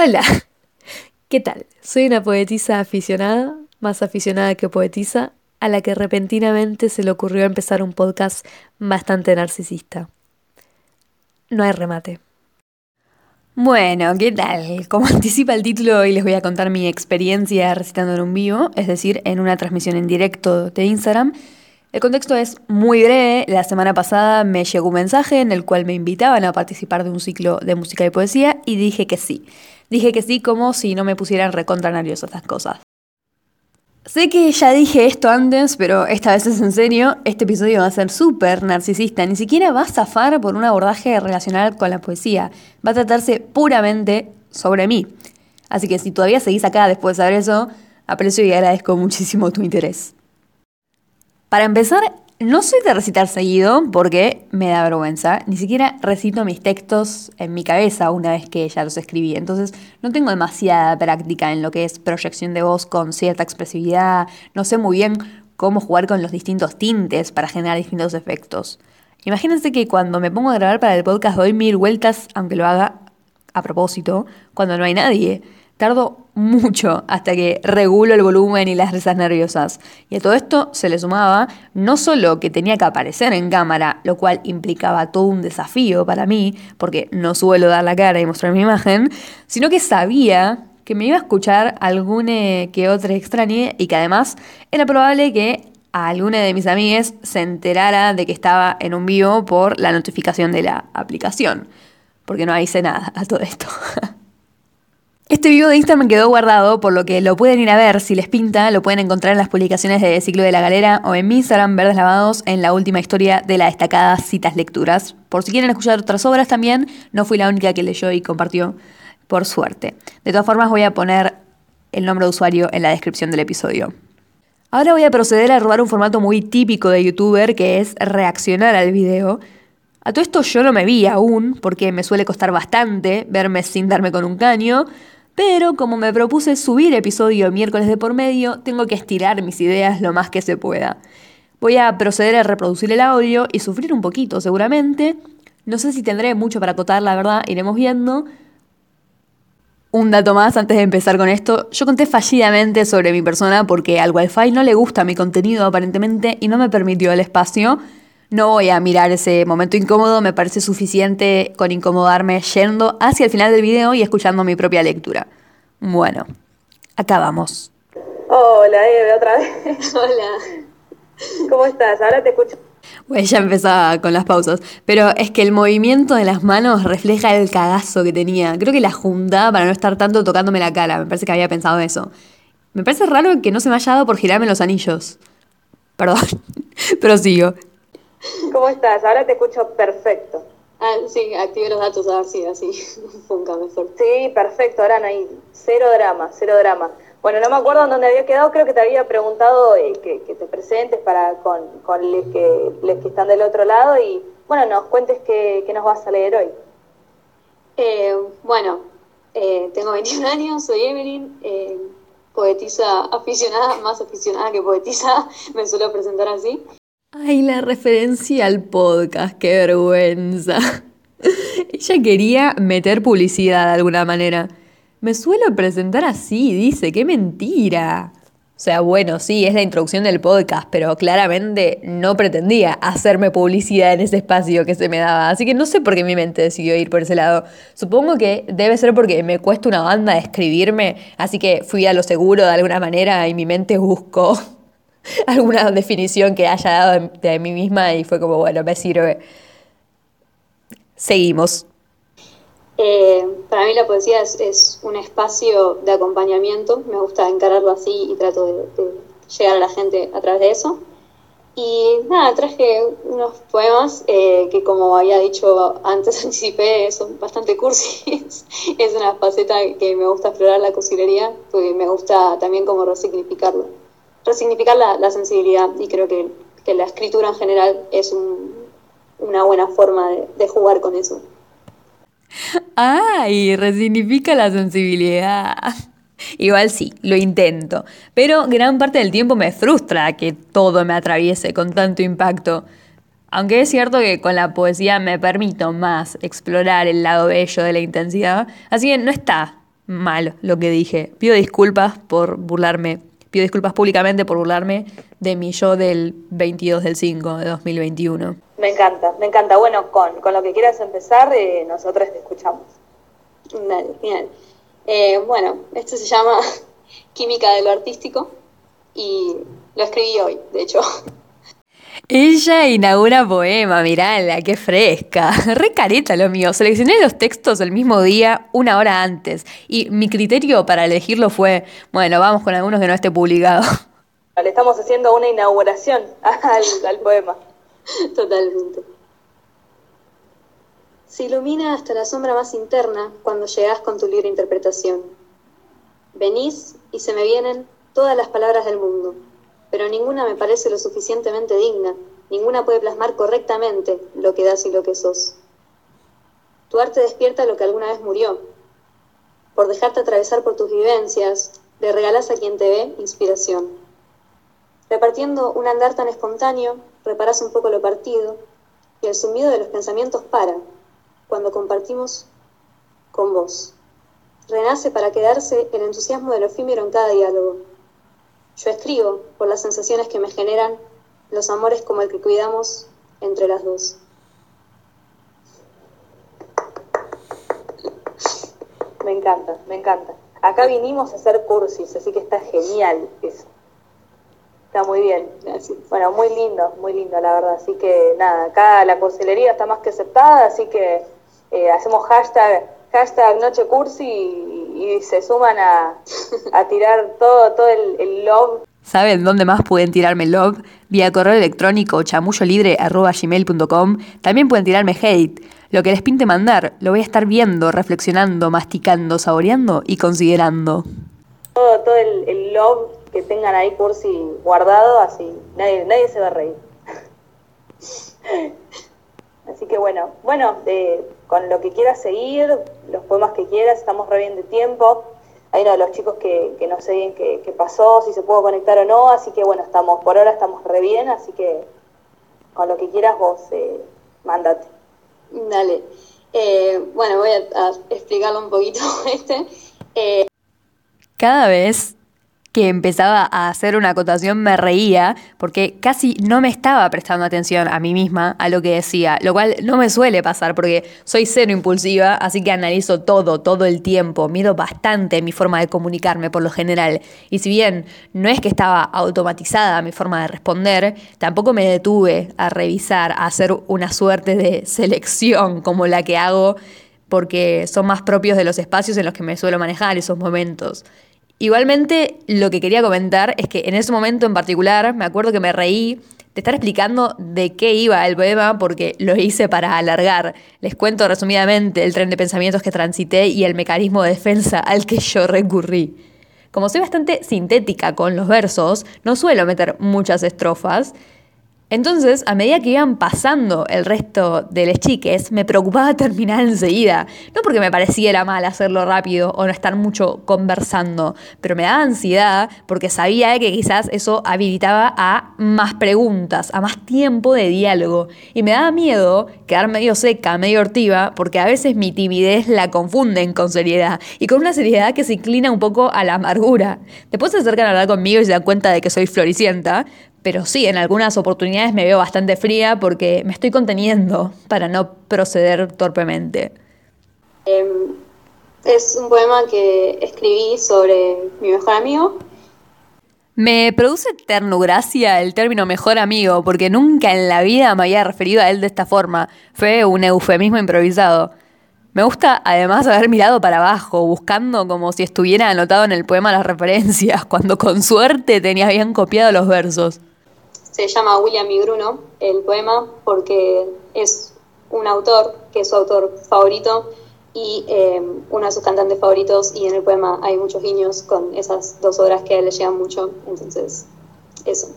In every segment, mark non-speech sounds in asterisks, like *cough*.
Hola, *laughs* ¿qué tal? Soy una poetisa aficionada, más aficionada que poetisa, a la que repentinamente se le ocurrió empezar un podcast bastante narcisista. No hay remate. Bueno, ¿qué tal? Como *laughs* anticipa el título, hoy les voy a contar mi experiencia recitando en un vivo, es decir, en una transmisión en directo de Instagram. El contexto es muy breve. La semana pasada me llegó un mensaje en el cual me invitaban a participar de un ciclo de música y poesía y dije que sí. Dije que sí como si no me pusieran recontra nerviosa estas cosas. Sé que ya dije esto antes, pero esta vez es en serio. Este episodio va a ser súper narcisista. Ni siquiera va a zafar por un abordaje relacional con la poesía. Va a tratarse puramente sobre mí. Así que si todavía seguís acá después de saber eso, aprecio y agradezco muchísimo tu interés. Para empezar, no soy de recitar seguido porque me da vergüenza. Ni siquiera recito mis textos en mi cabeza una vez que ya los escribí. Entonces no tengo demasiada práctica en lo que es proyección de voz con cierta expresividad. No sé muy bien cómo jugar con los distintos tintes para generar distintos efectos. Imagínense que cuando me pongo a grabar para el podcast doy mil vueltas, aunque lo haga a propósito, cuando no hay nadie. Tardo mucho hasta que regulo el volumen y las risas nerviosas. Y a todo esto se le sumaba no solo que tenía que aparecer en cámara, lo cual implicaba todo un desafío para mí, porque no suelo dar la cara y mostrar mi imagen, sino que sabía que me iba a escuchar alguna que otra extrañe y que además era probable que alguna de mis amigas se enterara de que estaba en un vivo por la notificación de la aplicación, porque no hice nada a todo esto. *laughs* Este video de Instagram quedó guardado, por lo que lo pueden ir a ver si les pinta, lo pueden encontrar en las publicaciones de Ciclo de la Galera o en mi Instagram Verdes Lavados en la última historia de la destacada Citas Lecturas. Por si quieren escuchar otras obras también, no fui la única que leyó y compartió, por suerte. De todas formas voy a poner el nombre de usuario en la descripción del episodio. Ahora voy a proceder a robar un formato muy típico de youtuber que es reaccionar al video. A todo esto yo no me vi aún, porque me suele costar bastante verme sin darme con un caño, pero como me propuse subir episodio miércoles de por medio, tengo que estirar mis ideas lo más que se pueda. Voy a proceder a reproducir el audio y sufrir un poquito seguramente. No sé si tendré mucho para acotar, la verdad, iremos viendo. Un dato más antes de empezar con esto. Yo conté fallidamente sobre mi persona porque al Wi-Fi no le gusta mi contenido aparentemente y no me permitió el espacio. No voy a mirar ese momento incómodo, me parece suficiente con incomodarme yendo hacia el final del video y escuchando mi propia lectura. Bueno, acá vamos. Hola, Eve, otra vez. *laughs* Hola. ¿Cómo estás? Ahora te escucho. Bueno, ya empezaba con las pausas, pero es que el movimiento de las manos refleja el cagazo que tenía. Creo que la juntaba para no estar tanto tocándome la cara, me parece que había pensado eso. Me parece raro que no se me haya dado por girarme los anillos. Perdón, *laughs* pero sigo. ¿Cómo estás? Ahora te escucho perfecto. Ah, sí, active los datos así, así, funca mejor. Sí, perfecto, ahora no hay cero drama, cero drama. Bueno, no me acuerdo en dónde había quedado, creo que te había preguntado eh, que, te presentes para con, con los que, que están del otro lado y, bueno, nos cuentes qué, nos vas a leer hoy. Eh, bueno, eh, tengo 21 *laughs* años, soy Evelyn, poetisa aficionada, más aficionada que poetisa, *laughs* me suelo presentar así. Ay, la referencia al podcast, qué vergüenza. *laughs* Ella quería meter publicidad de alguna manera. Me suelo presentar así, dice, qué mentira. O sea, bueno, sí, es la introducción del podcast, pero claramente no pretendía hacerme publicidad en ese espacio que se me daba. Así que no sé por qué mi mente decidió ir por ese lado. Supongo que debe ser porque me cuesta una banda escribirme, así que fui a lo seguro de alguna manera y mi mente buscó *laughs* *laughs* alguna definición que haya dado de, mí misma y fue como, bueno, me sirve. Seguimos. Eh, para mí la poesía es, un espacio de acompañamiento, me gusta encararlo así y trato de, llegar a la gente a través de eso. Y nada, traje unos poemas eh, que como había dicho antes, *laughs* anticipé, son bastante cursis. *laughs* es una faceta que me gusta explorar la cocinería, porque me gusta también como resignificarlo resignificar la, sensibilidad y creo que, la escritura en general es una buena forma de, jugar con eso. ¡Ay! Resignifica la sensibilidad. Igual sí, lo intento, pero gran parte del tiempo me frustra que todo me atraviese con tanto impacto. Aunque es cierto que con la poesía me permito más explorar el lado bello de la intensidad, así que no está mal lo que dije. Pido disculpas por burlarme. Pido disculpas públicamente por burlarme de mi yo del 22 del 5 de 2021. Me encanta, me encanta. Bueno, con, con lo que quieras empezar, eh, nosotros te escuchamos. Dale, genial. Eh, bueno, esto se llama *laughs* Química de lo Artístico y lo escribí hoy, de hecho. *laughs* Ella inaugura poema, mirala, qué fresca. *laughs* Re careta lo mío. Seleccioné los textos el mismo día, una hora antes. Y mi criterio para elegirlo fue, bueno, vamos con algunos que no esté publicado. *laughs* Le estamos haciendo una inauguración *laughs* al, al poema. Totalmente. Se ilumina hasta la sombra más interna cuando llegás con tu libre interpretación. Venís y se me vienen todas las palabras del mundo pero ninguna me parece lo suficientemente digna, ninguna puede plasmar correctamente lo que das y lo que sos. Tu arte despierta lo que alguna vez murió. Por dejarte atravesar por tus vivencias, le regalás a quien te ve inspiración. Repartiendo un andar tan espontáneo, reparás un poco lo partido, y el zumbido de los pensamientos para, cuando compartimos con vos. Renace para quedarse el entusiasmo del efímero en cada diálogo yo escribo por las sensaciones que me generan los amores como el que cuidamos entre las dos. Me encanta, me encanta. Acá vinimos a hacer cursis, así que está genial eso. Está muy bien. Bueno, muy lindo, muy lindo, la verdad. Así que nada, acá la cursilería está más que aceptada, así que eh, hacemos hashtag, hashtag Noche Cursi y, se suman a, tirar todo, todo el, love. ¿Saben dónde más pueden tirarme love? Vía correo electrónico chamullolibre.com. También pueden tirarme hate. Lo que les pinte mandar, lo voy a estar viendo, reflexionando, masticando, saboreando y considerando. Todo, todo el, love que tengan ahí cursi guardado, así nadie, nadie se va a reír. *laughs* así que bueno, bueno, de con lo que quieras seguir, los poemas que quieras, estamos re bien de tiempo. Hay uno de los chicos que, no sé bien qué, pasó, si se pudo conectar o no, así que bueno, estamos, por ahora estamos re bien, así que con lo que quieras vos, eh, mándate. Dale. Eh, bueno, voy a, explicarlo un poquito *laughs* este. Eh, Cada vez que empezaba a hacer una acotación me reía porque casi no me estaba prestando atención a mí misma, a lo que decía, lo cual no me suele pasar porque soy cero impulsiva, así que analizo todo, todo el tiempo, mido bastante mi forma de comunicarme por lo general. Y si bien no es que estaba automatizada mi forma de responder, tampoco me detuve a revisar, a hacer una suerte de selección como la que hago porque son más propios de los espacios en los que me suelo manejar esos momentos. Igualmente, lo que quería comentar es que en ese momento en particular, me acuerdo que me reí de estar explicando de qué iba el poema porque lo hice para alargar. Les cuento resumidamente el tren de pensamientos que transité y el mecanismo de defensa al que yo recurrí. Como soy bastante sintética con los versos, no suelo meter muchas estrofas, entonces, a medida que iban pasando el resto de las chiques, me preocupaba terminar enseguida. No porque me pareciera mal hacerlo rápido o no estar mucho conversando, pero me daba ansiedad porque sabía que quizás eso habilitaba a más preguntas, a más tiempo de diálogo. Y me daba miedo quedar medio seca, medio hortiva, porque a veces mi timidez la confunden con seriedad y con una seriedad que se inclina un poco a la amargura. Después se acercan a hablar conmigo y se dan cuenta de que soy floricienta, pero sí, en algunas oportunidades me veo bastante fría porque me estoy conteniendo para no proceder torpemente. Em, es un poema que escribí sobre mi mejor amigo. Me produce ternugracia el término mejor amigo porque nunca en la vida me había referido a él de esta forma. Fue un eufemismo improvisado. Me gusta además haber mirado para abajo, buscando como si estuviera anotado en el poema las referencias, *laughs* cuando con suerte tenía bien copiado los versos se llama William y Bruno, el poema, porque es un autor que es su autor favorito y eh, uno de sus cantantes favoritos y en el poema hay muchos guiños con esas dos obras que le llegan mucho, entonces eso.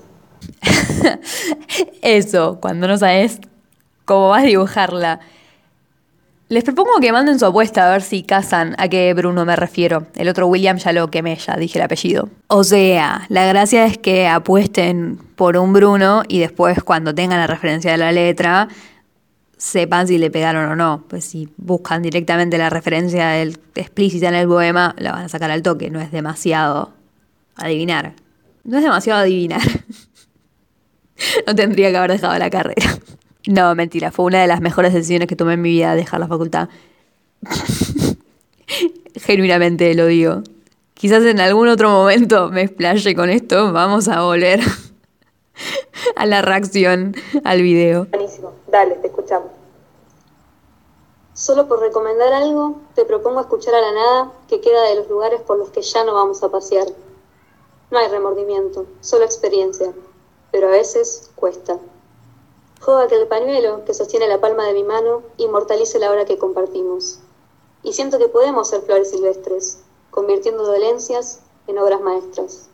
*laughs* eso, cuando no sabes cómo vas a dibujarla. Les propongo que manden su apuesta a ver si casan a qué Bruno me refiero. El otro William ya lo quemé, ya dije el apellido. O sea, la gracia es que apuesten por un Bruno y después cuando tengan la referencia de la letra, sepan si le pegaron o no. Pues si buscan directamente la referencia del explícita en el poema, la van a sacar al toque. No es demasiado adivinar. No es demasiado adivinar. *laughs* no tendría que haber dejado la carrera. No, mentira, fue una de las mejores decisiones que tomé en mi vida dejar la facultad. *laughs* Genuinamente lo digo. Quizás en algún otro momento me explaye con esto. Vamos a volver *laughs* a la reacción al video. Buenísimo. Dale, te escuchamos. Solo por recomendar algo, te propongo escuchar a la nada que queda de los lugares por los que ya no vamos a pasear. No hay remordimiento, solo experiencia, pero a veces cuesta. Joda que el pañuelo que sostiene la palma de mi mano inmortalice la hora que compartimos. Y siento que podemos ser flores silvestres, convirtiendo dolencias en obras maestras.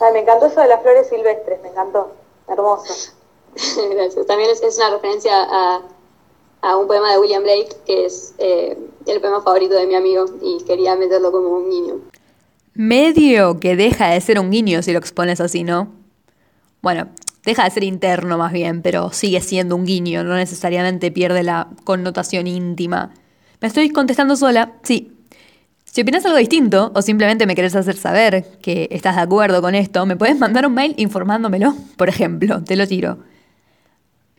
Ay, me encantó eso de las flores silvestres, me encantó. Hermoso. *laughs* Gracias. También es, es una referencia a, a, un poema de William Blake, que es eh, el poema favorito de mi amigo, y quería meterlo como un guiño. Medio que deja de ser un guiño si lo expones así, ¿no? Bueno, deja de ser interno más bien, pero sigue siendo un guiño, no necesariamente pierde la connotación íntima. ¿Me estoy contestando sola? Sí, si opinas algo distinto o simplemente me querés hacer saber que estás de acuerdo con esto, me puedes mandar un mail informándomelo, por ejemplo, te lo tiro.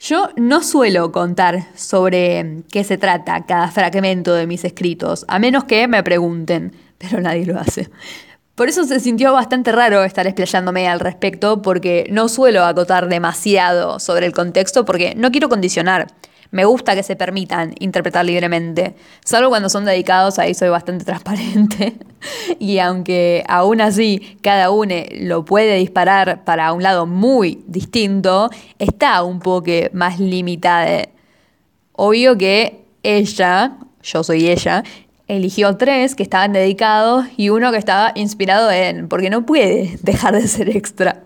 Yo no suelo contar sobre qué se trata cada fragmento de mis escritos, a menos que me pregunten, pero nadie lo hace. Por eso se sintió bastante raro estar explayándome al respecto, porque no suelo acotar demasiado sobre el contexto, porque no quiero condicionar. Me gusta que se permitan interpretar libremente, salvo cuando son dedicados, ahí soy bastante *laughs* transparente. y aunque aún así cada uno lo puede disparar para un lado muy distinto, está un poco más limitada. Obvio que ella, yo soy ella, eligió tres que estaban dedicados y uno que estaba inspirado en, porque no puede *laughs* dejar de ser extra.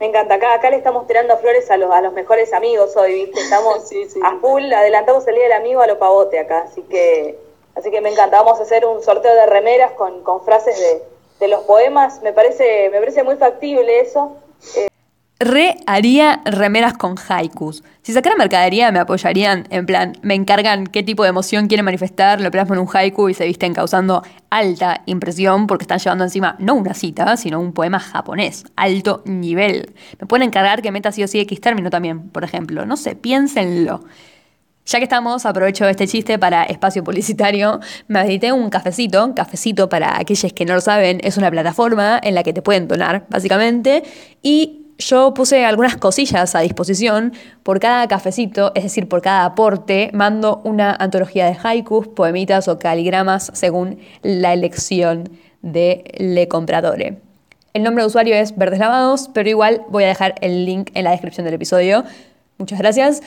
Me encanta, acá, acá le estamos tirando flores a los, a los mejores amigos hoy, ¿viste? Estamos *laughs* a full, adelantamos el día del amigo a lo pavote acá, así que, así que me encanta. Vamos a hacer un sorteo de remeras con, con frases de, de los poemas, me parece, me parece muy factible eso. Eh, Re haría remeras con haikus. Si sacara mercadería me apoyarían, en plan, me encargan qué tipo de emoción quieren manifestar, lo plasmo en un haiku y se visten causando alta impresión porque están llevando encima no una cita, sino un poema japonés, alto nivel. Me pueden encargar que meta sí o sí X término también, por ejemplo. No sé, piénsenlo. Ya que estamos, aprovecho este chiste para espacio publicitario. Me edité un cafecito. Cafecito, para aquellos que no lo saben, es una plataforma en la que te pueden donar, básicamente. Y yo puse algunas cosillas a disposición. Por cada cafecito, es decir, por cada aporte, mando una antología de haikus, poemitas o caligramas según la elección de Le Compradore. El nombre de usuario es Verdes Lavados, pero igual voy a dejar el link en la descripción del episodio. Muchas gracias.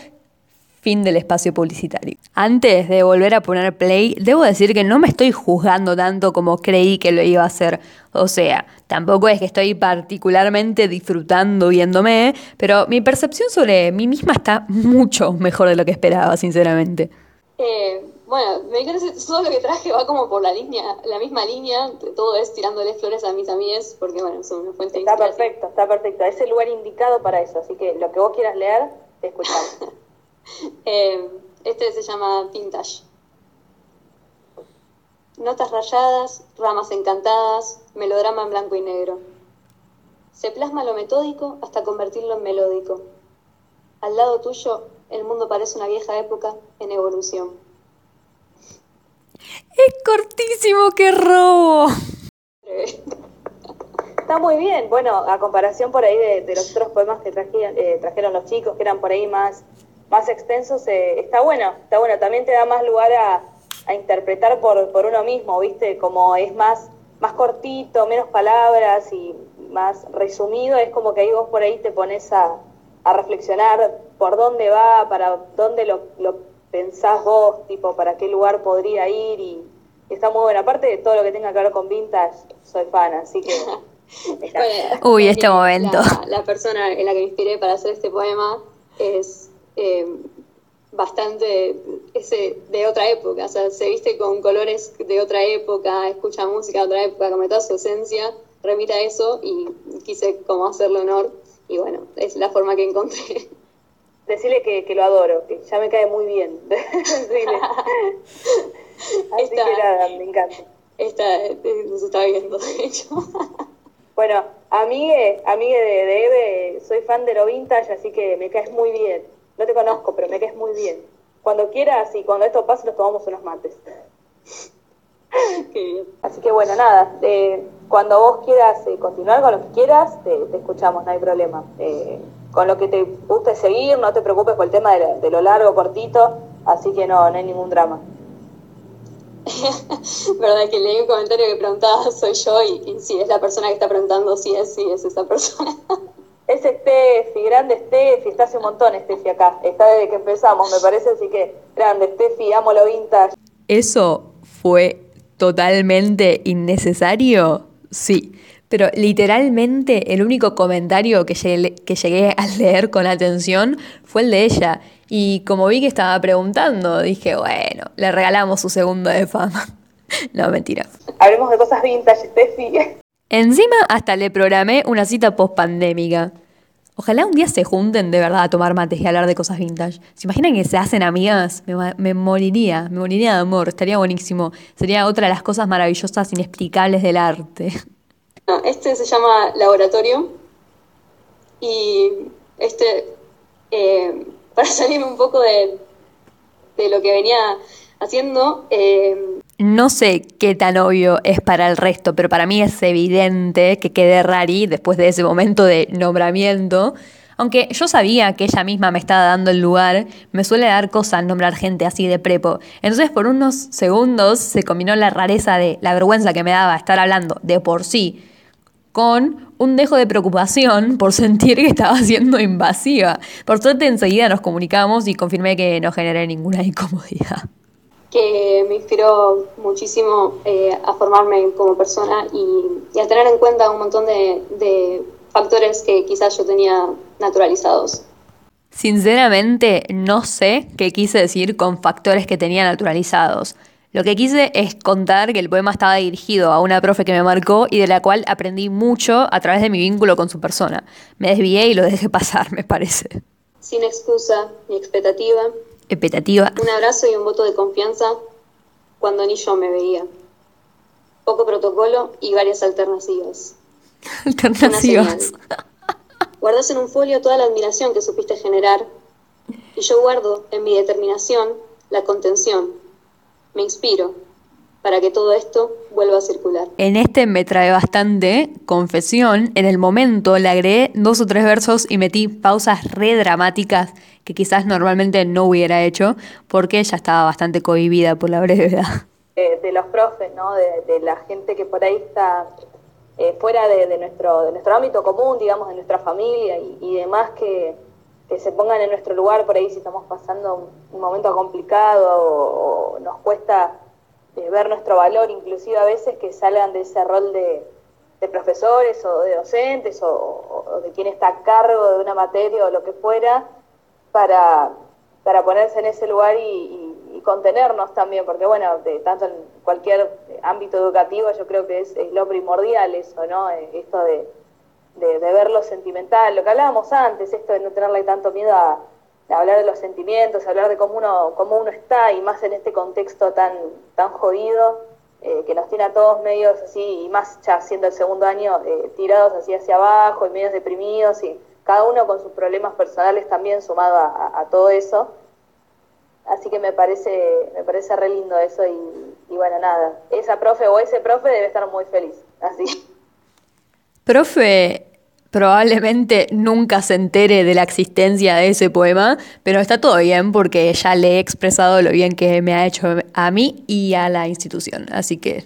Fin del espacio publicitario. Antes de volver a poner play, debo decir que no me estoy juzgando tanto como creí que lo iba a hacer. O sea, tampoco es que estoy particularmente disfrutando viéndome, pero mi percepción sobre mí misma está mucho mejor de lo que esperaba, sinceramente. Eh, bueno, me parece todo lo que traje va como por la línea, la misma línea, todo es tirándole flores a mis amigas, porque bueno, son una fuente de Está perfecto, está perfecto. Es el lugar indicado para eso, así que lo que vos quieras leer, te escuchamos. *laughs* *laughs* Eh, este se llama Vintage. Notas rayadas, ramas encantadas, melodrama en blanco y negro. Se plasma lo metódico hasta convertirlo en melódico. Al lado tuyo, el mundo parece una vieja época en evolución. Es cortísimo, qué robo. *laughs* Está muy bien. Bueno, a comparación por ahí de, los otros poemas que eh, trajeron los chicos, que eran por ahí más más extensos, eh, está bueno, está bueno, también te da más lugar a, interpretar por, por, uno mismo, ¿viste? Como es más, más cortito, menos palabras y más resumido, es como que ahí vos por ahí te pones a, a reflexionar por dónde va, para dónde lo, lo, pensás vos, tipo, para qué lugar podría ir y, está muy bueno. Aparte de todo lo que tenga que ver con vintage, soy fan, así que... *laughs* Uy, este momento. La, la persona en la que me inspiré para hacer este poema es eh, bastante ese, de otra época, o sea, se viste con colores de otra época, escucha música de otra época, como toda su esencia, remita a eso y quise como hacerle honor y bueno, es la forma que encontré. *laughs* Decirle que, que lo adoro, que ya me cae muy bien. *laughs* *laughs* Así Está- que nada, me encanta. Esta, eh, nos está viendo, de hecho. Bueno, amigue, amigue de, de Eve, soy fan de lo vintage, así que me caes muy bien. No te conozco, pero me caes muy bien. Cuando quieras y cuando esto pase nos tomamos unos mates. Qué bien. Así que bueno, nada, eh, cuando vos quieras eh, continuar con lo que quieras, te, te escuchamos, no hay problema. Eh, con lo que te guste seguir, no te preocupes por el tema de, lo- de lo largo, cortito, así que no, no hay ningún drama. *laughs* Verdad que leí un comentario que preguntaba soy yo y, y sí, es la persona que está preguntando si es, sí, es esa persona. Es Steffi, grande Steffi, está hace un montón Steffi acá, está desde que empezamos, me parece, así que grande Steffi, amo lo vintage. ¿Eso fue totalmente innecesario? Sí, pero literalmente el único comentario que llegué, que llegué a leer con atención fue el de ella. Y como vi que estaba preguntando, dije, bueno, le regalamos su segundo de fama. *laughs* No, mentira. Hablemos de cosas vintage, Steffi. Encima hasta le programé una cita post-pandémica. Ojalá un día se junten de verdad a tomar mates y hablar de cosas vintage. ¿Se imaginan que se hacen amigas? Me, moriría, me moriría de amor, estaría buenísimo. Sería otra de las cosas maravillosas, inexplicables del arte. Este se llama Laboratorio y este, eh, para salirme un poco de, de lo que venía haciendo, eh, No sé qué tan obvio es para el resto, pero para mí es evidente que quedé rari después de ese momento de nombramiento. Aunque yo sabía que ella misma me estaba dando el lugar, me suele dar cosa nombrar gente así de prepo. Entonces por unos segundos se combinó la rareza de la vergüenza que me daba estar hablando de por sí con un dejo de preocupación por sentir que estaba siendo invasiva. Por suerte enseguida nos comunicamos y confirmé que no generé ninguna incomodidad. Que me inspiró muchísimo eh, a formarme como persona y, y a tener en cuenta un montón de, de factores que quizás yo tenía naturalizados. Sinceramente, no sé qué quise decir con factores que tenía naturalizados. Lo que quise es contar que el poema estaba dirigido a una profe que me marcó y de la cual aprendí mucho a través de mi vínculo con su persona. Me desvié y lo dejé *laughs* pasar, me parece. Sin excusa ni expectativa, Expectativa. un abrazo y un voto de confianza cuando ni yo me veía. Poco protocolo y varias alternativas. *laughs* Alternativas. Guardas en un folio toda la admiración que supiste generar y yo guardo en mi determinación la contención. Me inspiro para que todo esto vuelva a circular. En este me trae bastante confesión. En el momento le agregué dos o tres versos y metí pausas re dramáticas que quizás normalmente no hubiera hecho porque ya estaba bastante cohibida por la brevedad. de, de los profes, ¿no? De, de la gente que por ahí está eh, fuera de, de nuestro, de nuestro ámbito común, digamos, de nuestra familia y, y demás que, que se pongan en nuestro lugar por ahí si estamos pasando un, un momento complicado o, o nos cuesta eh, ver nuestro valor, inclusive a veces que salgan de ese rol de, de profesores o de docentes o, de quien está a cargo de una materia o lo que fuera para, para ponerse en ese lugar y, contenernos también, porque bueno, de, tanto en cualquier ámbito educativo yo creo que es, lo primordial eso, ¿no? Eh, Esto de, de, de ver lo sentimental, lo que hablábamos antes, esto de no tenerle tanto miedo a hablar de los sentimientos, hablar de cómo uno, cómo uno está y más en este contexto tan, tan jodido eh, que nos tiene a todos medios así, y más ya siendo el segundo año, eh, tirados así hacia abajo y medios deprimidos y cada uno con sus problemas personales también sumado a, a- a todo eso. Así que me parece, me parece re lindo eso y, y bueno, nada, esa profe o ese profe debe estar muy feliz. Así. Profe probablemente nunca se entere de la existencia de ese poema, pero está todo bien porque ya le he expresado lo bien que me ha hecho a mí y a la institución, así que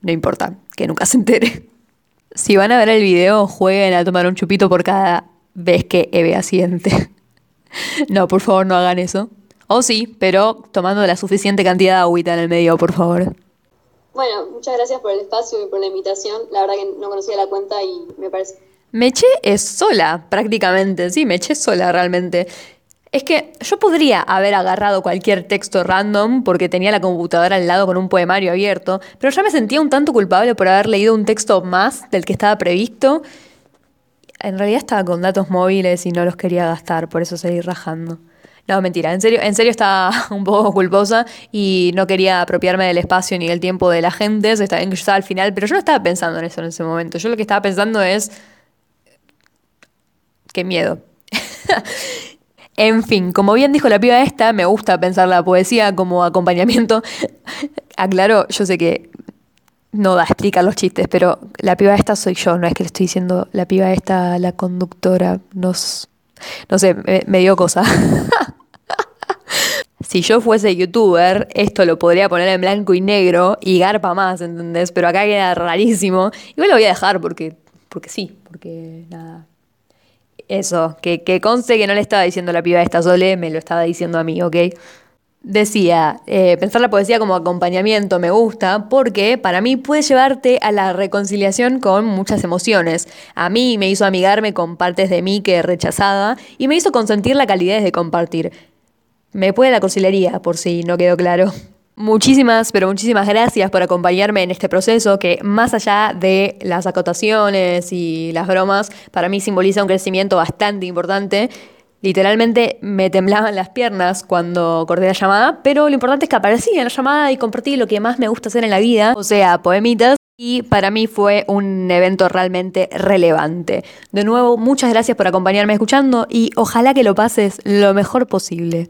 no importa que nunca se entere. Si van a ver el video, jueguen a tomar un chupito por cada vez que Eve asiente. *laughs* No, por favor, no hagan eso. O sí, pero tomando la suficiente cantidad de agüita en el medio, por favor. Bueno, muchas gracias por el espacio y por la invitación. La verdad que no conocía la cuenta y me parece Me eché sola, prácticamente. Sí, me eché sola realmente. Es que yo podría haber agarrado cualquier texto random porque tenía la computadora al lado con un poemario abierto, pero ya me sentía un tanto culpable por haber leído un texto más del que estaba previsto. En realidad estaba con datos móviles y no los quería gastar, por eso seguí rajando. No, mentira, en serio, en serio estaba *laughs* un poco culposa y no quería apropiarme del espacio ni del tiempo de la gente. Eso está bien que yo estaba al final, pero yo no estaba pensando en eso en ese momento. Yo lo que estaba pensando es. Qué miedo. *laughs* en fin, como bien dijo la piba esta, me gusta pensar la poesía como acompañamiento. *laughs* Aclaro, yo sé que no da a explicar los chistes, pero la piba esta soy yo, no es que le estoy diciendo la piba esta, la conductora, nos, no sé, me, dio cosa. *laughs* si yo fuese youtuber, esto lo podría poner en blanco y negro y garpa más, ¿entendés? Pero acá queda rarísimo. Igual lo voy a dejar porque, porque sí, porque nada. Eso, que, que conste que no le estaba diciendo la piba esta Sole, me lo estaba diciendo a mí, ¿ok? Decía, eh, pensar la poesía como acompañamiento me gusta porque para mí puede llevarte a la reconciliación con muchas emociones. A mí me hizo amigarme con partes de mí que rechazada y me hizo consentir la calidez de compartir. Me puede la cursilería, por si no quedó claro. Muchísimas, pero muchísimas gracias por acompañarme en este proceso que más allá de las acotaciones y las bromas, para mí simboliza un crecimiento bastante importante Literalmente me temblaban las piernas cuando corté la llamada, pero lo importante es que aparecí en la llamada y compartí lo que más me gusta hacer en la vida, o sea, poemitas. Y para mí fue un evento realmente relevante. De nuevo, muchas gracias por acompañarme escuchando y ojalá que lo pases lo mejor posible.